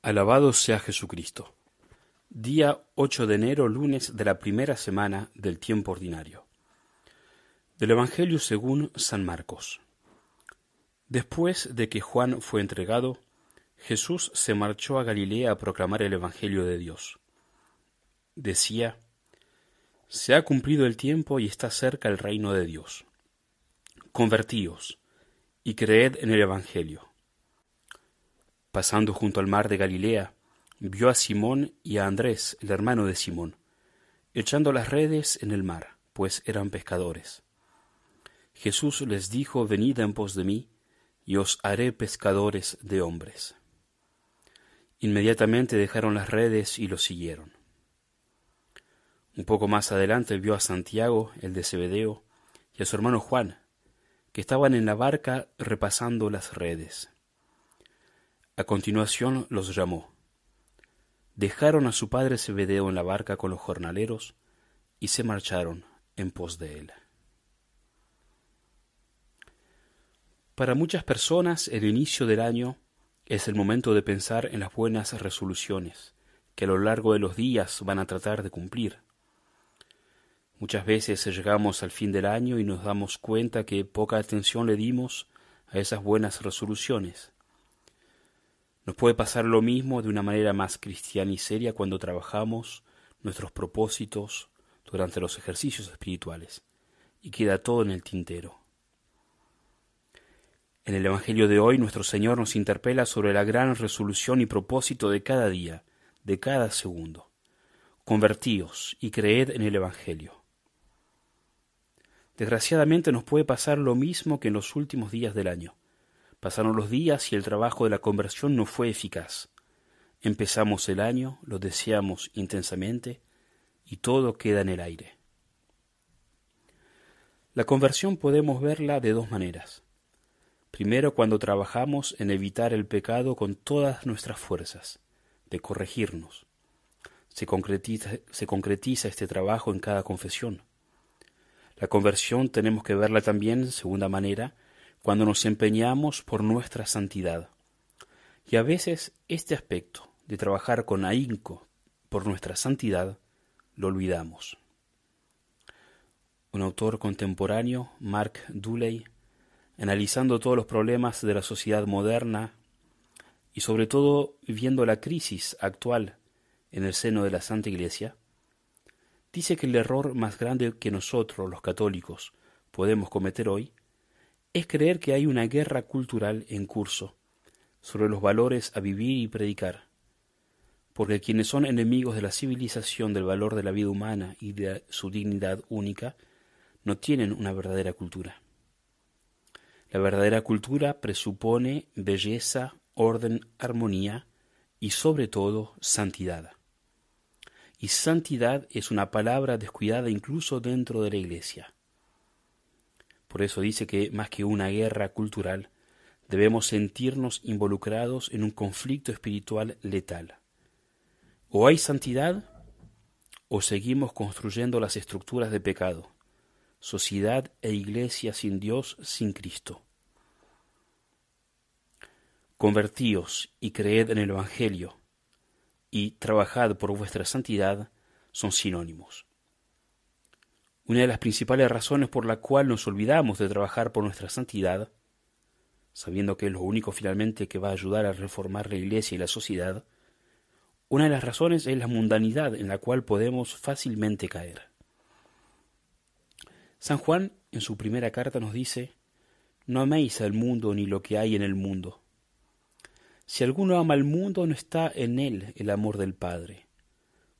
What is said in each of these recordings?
Alabado sea Jesucristo. Día 8 de enero, lunes de la primera semana del tiempo ordinario. Del Evangelio según San Marcos. Después de que Juan fue entregado, Jesús se marchó a Galilea a proclamar el Evangelio de Dios. Decía, Se ha cumplido el tiempo y está cerca el reino de Dios. Convertíos y creed en el Evangelio. Pasando junto al mar de Galilea, vio a Simón y a Andrés, el hermano de Simón, echando las redes en el mar, pues eran pescadores. Jesús les dijo, Venid en pos de mí, y os haré pescadores de hombres. Inmediatamente dejaron las redes y lo siguieron. Un poco más adelante vio a Santiago, el de Zebedeo, y a su hermano Juan, que estaban en la barca repasando las redes. A continuación los llamó. Dejaron a su padre Zebedeo en la barca con los jornaleros y se marcharon en pos de él. Para muchas personas el inicio del año es el momento de pensar en las buenas resoluciones que a lo largo de los días van a tratar de cumplir. Muchas veces llegamos al fin del año y nos damos cuenta que poca atención le dimos a esas buenas resoluciones nos puede pasar lo mismo de una manera más cristiana y seria cuando trabajamos nuestros propósitos durante los ejercicios espirituales y queda todo en el tintero. En el Evangelio de hoy nuestro Señor nos interpela sobre la gran resolución y propósito de cada día, de cada segundo. Convertíos y creed en el Evangelio. Desgraciadamente nos puede pasar lo mismo que en los últimos días del año. Pasaron los días y el trabajo de la conversión no fue eficaz. Empezamos el año, lo deseamos intensamente y todo queda en el aire. La conversión podemos verla de dos maneras. Primero, cuando trabajamos en evitar el pecado con todas nuestras fuerzas, de corregirnos. Se concretiza, este trabajo en cada confesión. La conversión tenemos que verla también, segunda manera, cuando nos empeñamos por nuestra santidad. Y a veces este aspecto de trabajar con ahínco por nuestra santidad lo olvidamos. Un autor contemporáneo, Mark Dooley, analizando todos los problemas de la sociedad moderna y sobre todo viendo la crisis actual en el seno de la Santa Iglesia, dice que el error más grande que nosotros, los católicos, podemos cometer hoy es creer que hay una guerra cultural en curso sobre los valores a vivir y predicar, porque quienes son enemigos de la civilización del valor de la vida humana y de su dignidad única, no tienen una verdadera cultura. La verdadera cultura presupone belleza, orden, armonía y sobre todo santidad. Y santidad es una palabra descuidada incluso dentro de la Iglesia. Por eso dice que más que una guerra cultural, debemos sentirnos involucrados en un conflicto espiritual letal. O hay santidad o seguimos construyendo las estructuras de pecado, sociedad e iglesia sin Dios, sin Cristo. Convertíos y creed en el Evangelio, y trabajad por vuestra santidad son sinónimos. Una de las principales razones por la cual nos olvidamos de trabajar por nuestra santidad, sabiendo que es lo único finalmente que va a ayudar a reformar la Iglesia y la sociedad, una de las razones es la mundanidad en la cual podemos fácilmente caer. San Juan en su primera carta nos dice, No améis al mundo ni lo que hay en el mundo. Si alguno ama al mundo, no está en él el amor del Padre,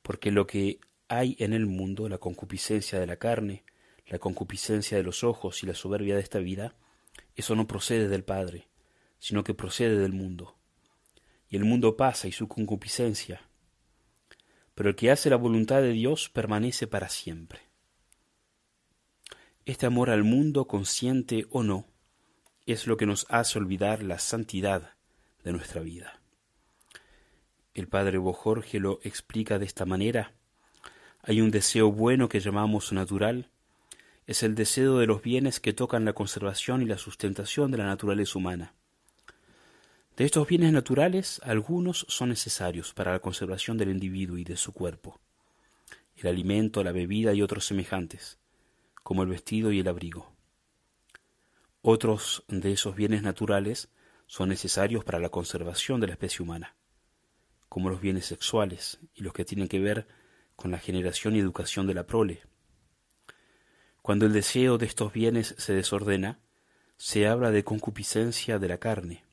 porque lo que hay en el mundo la concupiscencia de la carne, la concupiscencia de los ojos y la soberbia de esta vida, eso no procede del Padre, sino que procede del mundo. Y el mundo pasa y su concupiscencia, pero el que hace la voluntad de Dios permanece para siempre. Este amor al mundo, consciente o no, es lo que nos hace olvidar la santidad de nuestra vida. El padre Bojorge lo explica de esta manera hay un deseo bueno que llamamos natural, es el deseo de los bienes que tocan la conservación y la sustentación de la naturaleza humana. De estos bienes naturales, algunos son necesarios para la conservación del individuo y de su cuerpo, el alimento, la bebida y otros semejantes, como el vestido y el abrigo. Otros de esos bienes naturales son necesarios para la conservación de la especie humana, como los bienes sexuales y los que tienen que ver con la generación y educación de la prole. Cuando el deseo de estos bienes se desordena, se habla de concupiscencia de la carne.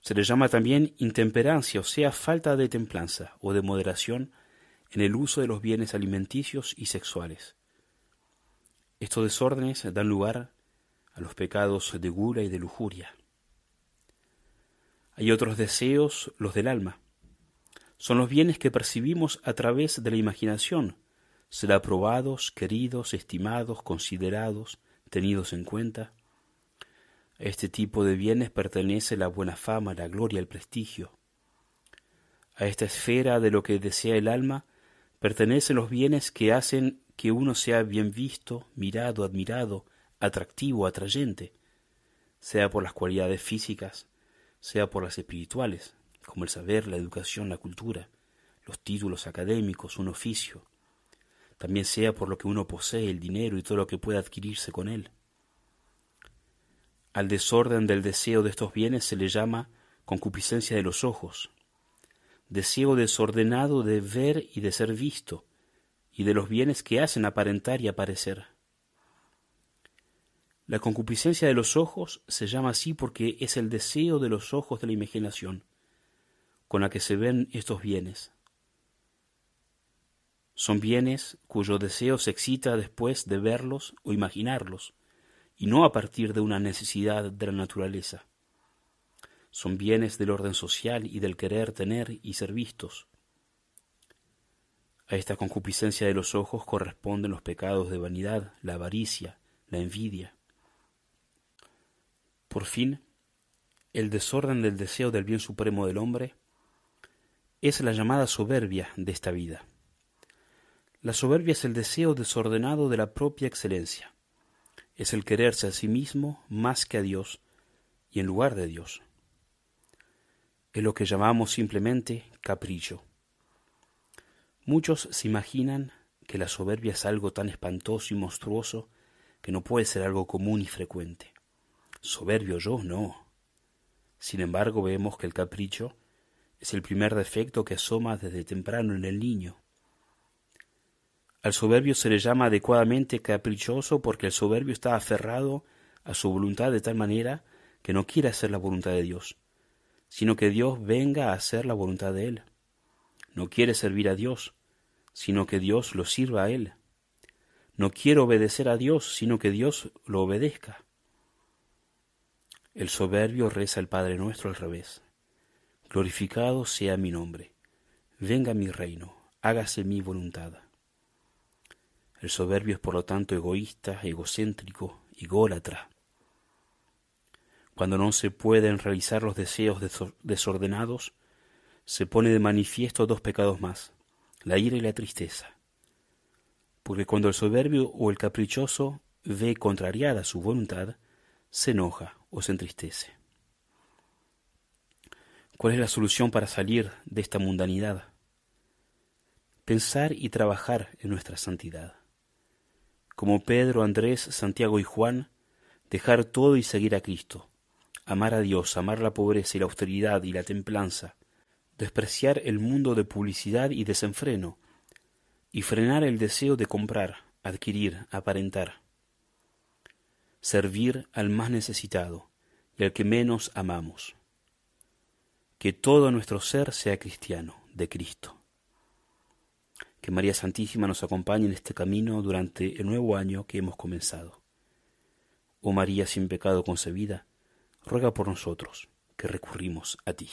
Se le llama también intemperancia, o sea, falta de templanza o de moderación en el uso de los bienes alimenticios y sexuales. Estos desórdenes dan lugar a los pecados de gula y de lujuria. Hay otros deseos, los del alma. Son los bienes que percibimos a través de la imaginación, ser aprobados, queridos, estimados, considerados, tenidos en cuenta. A este tipo de bienes pertenece la buena fama, la gloria, el prestigio. A esta esfera de lo que desea el alma pertenecen los bienes que hacen que uno sea bien visto, mirado, admirado, atractivo, atrayente, sea por las cualidades físicas, sea por las espirituales, como el saber, la educación, la cultura, los títulos académicos, un oficio, también sea por lo que uno posee, el dinero y todo lo que pueda adquirirse con él. Al desorden del deseo de estos bienes se le llama concupiscencia de los ojos, deseo desordenado de ver y de ser visto, y de los bienes que hacen aparentar y aparecer. La concupiscencia de los ojos se llama así porque es el deseo de los ojos de la imaginación, con la que se ven estos bienes. Son bienes cuyo deseo se excita después de verlos o imaginarlos, y no a partir de una necesidad de la naturaleza. Son bienes del orden social y del querer tener y ser vistos. A esta concupiscencia de los ojos corresponden los pecados de vanidad, la avaricia, la envidia. Por fin, el desorden del deseo del bien supremo del hombre es la llamada soberbia de esta vida. La soberbia es el deseo desordenado de la propia excelencia. Es el quererse a sí mismo más que a Dios y en lugar de Dios. Es lo que llamamos simplemente capricho. Muchos se imaginan que la soberbia es algo tan espantoso y monstruoso que no puede ser algo común y frecuente. Soberbio yo, no. Sin embargo, vemos que el capricho es el primer defecto que asoma desde temprano en el niño. Al soberbio se le llama adecuadamente caprichoso porque el soberbio está aferrado a su voluntad de tal manera que no quiere hacer la voluntad de Dios, sino que Dios venga a hacer la voluntad de Él. No quiere servir a Dios, sino que Dios lo sirva a Él. No quiere obedecer a Dios, sino que Dios lo obedezca. El soberbio reza el Padre nuestro al revés. Glorificado sea mi nombre. Venga mi reino. Hágase mi voluntad. El soberbio es por lo tanto egoísta, egocéntrico, ególatra. Cuando no se pueden realizar los deseos desordenados, se pone de manifiesto dos pecados más, la ira y la tristeza. Porque cuando el soberbio o el caprichoso ve contrariada su voluntad, se enoja o se entristece. ¿Cuál es la solución para salir de esta mundanidad? Pensar y trabajar en nuestra santidad. Como Pedro, Andrés, Santiago y Juan, dejar todo y seguir a Cristo. Amar a Dios, amar la pobreza y la austeridad y la templanza. Despreciar el mundo de publicidad y desenfreno. Y frenar el deseo de comprar, adquirir, aparentar servir al más necesitado y al que menos amamos. Que todo nuestro ser sea cristiano, de Cristo. Que María Santísima nos acompañe en este camino durante el nuevo año que hemos comenzado. Oh María sin pecado concebida, ruega por nosotros que recurrimos a ti.